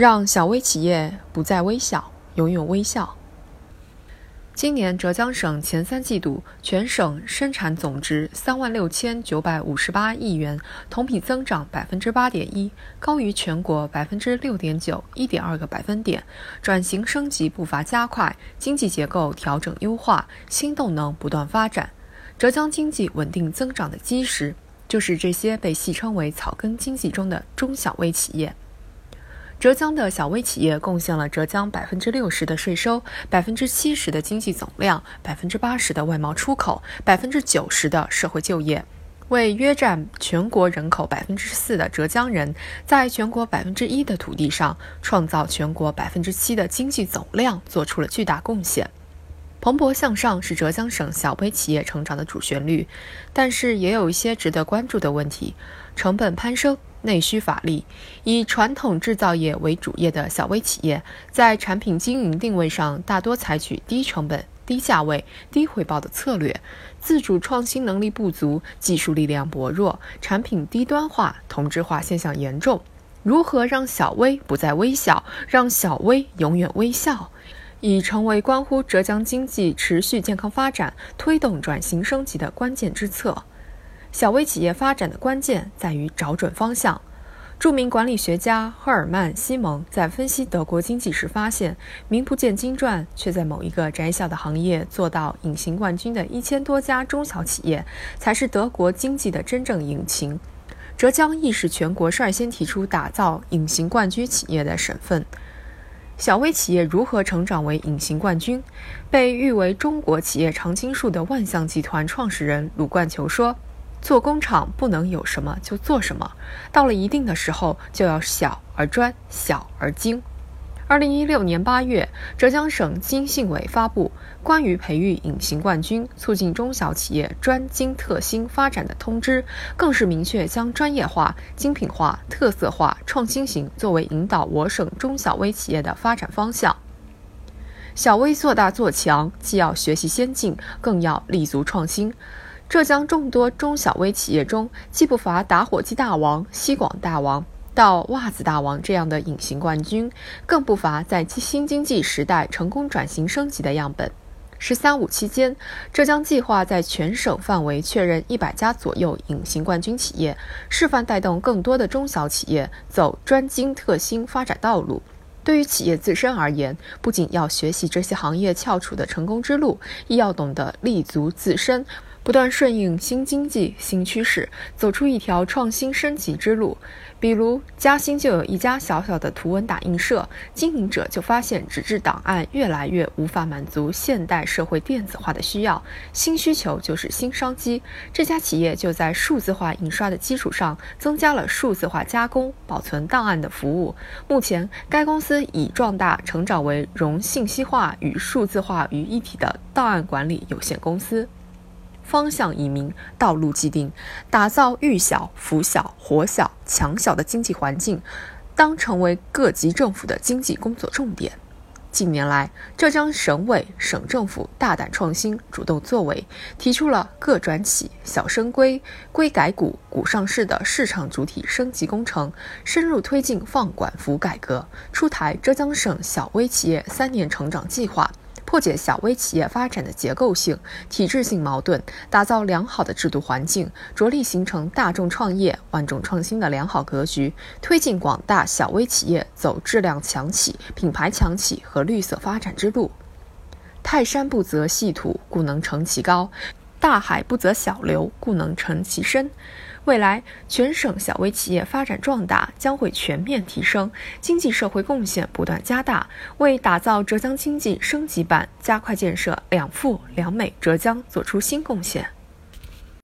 让小微企业不再微小，永远微笑。今年浙江省前三季度全省生产总值三万六千九百五十八亿元，同比增长百分之八点一，高于全国百分之六点九，一点二个百分点。转型升级步伐加快，经济结构调整优化，新动能不断发展。浙江经济稳定增长的基石，就是这些被戏称为“草根经济”中的中小微企业。浙江的小微企业贡献了浙江百分之六十的税收，百分之七十的经济总量，百分之八十的外贸出口，百分之九十的社会就业，为约占全国人口百分之四的浙江人，在全国百分之一的土地上创造全国百分之七的经济总量做出了巨大贡献。蓬勃向上是浙江省小微企业成长的主旋律，但是也有一些值得关注的问题：成本攀升。内需乏力，以传统制造业为主业的小微企业，在产品经营定位上大多采取低成本、低价位、低回报的策略，自主创新能力不足，技术力量薄弱，产品低端化、同质化现象严重。如何让小微不再微小，让小微永远微笑，已成为关乎浙江经济持续健康发展、推动转型升级的关键之策。小微企业发展的关键在于找准方向。著名管理学家赫尔曼·西蒙在分析德国经济时发现，名不见经传却在某一个窄小的行业做到隐形冠军的一千多家中小企业，才是德国经济的真正引擎。浙江亦是全国率先提出打造隐形冠军企业的省份。小微企业如何成长为隐形冠军？被誉为中国企业常青树的万象集团创始人鲁冠球说。做工厂不能有什么就做什么，到了一定的时候就要小而专，小而精。二零一六年八月，浙江省经信委发布《关于培育隐形冠军、促进中小企业专精特新发展的通知》，更是明确将专业化、精品化、特色化、创新型作为引导我省中小微企业的发展方向。小微做大做强，既要学习先进，更要立足创新。浙江众多中小微企业中，既不乏打火机大王、西广大王到袜子大王这样的隐形冠军，更不乏在新经济时代成功转型升级的样本。“十三五”期间，浙江计划在全省范围确认一百家左右隐形冠军企业，示范带动更多的中小企业走专精特新发展道路。对于企业自身而言，不仅要学习这些行业翘楚的成功之路，亦要懂得立足自身。不断顺应新经济新趋势，走出一条创新升级之路。比如嘉兴就有一家小小的图文打印社，经营者就发现纸质档案越来越无法满足现代社会电子化的需要，新需求就是新商机。这家企业就在数字化印刷的基础上，增加了数字化加工、保存档案的服务。目前，该公司已壮大成长为融信息化与数字化于一体的档案管理有限公司。方向已明，道路既定，打造育小、扶小、活小、强小的经济环境，当成为各级政府的经济工作重点。近年来，浙江省委、省政府大胆创新、主动作为，提出了“各转企、小升规、规改股、股上市”的市场主体升级工程，深入推进放管服改革，出台浙江省小微企业三年成长计划。破解小微企业发展的结构性、体制性矛盾，打造良好的制度环境，着力形成大众创业、万众创新的良好格局，推进广大小微企业走质量强企、品牌强企和绿色发展之路。泰山不择细土，故能成其高；大海不择小流，故能成其深。未来，全省小微企业发展壮大将会全面提升，经济社会贡献不断加大，为打造浙江经济升级版、加快建设两富两美浙江做出新贡献。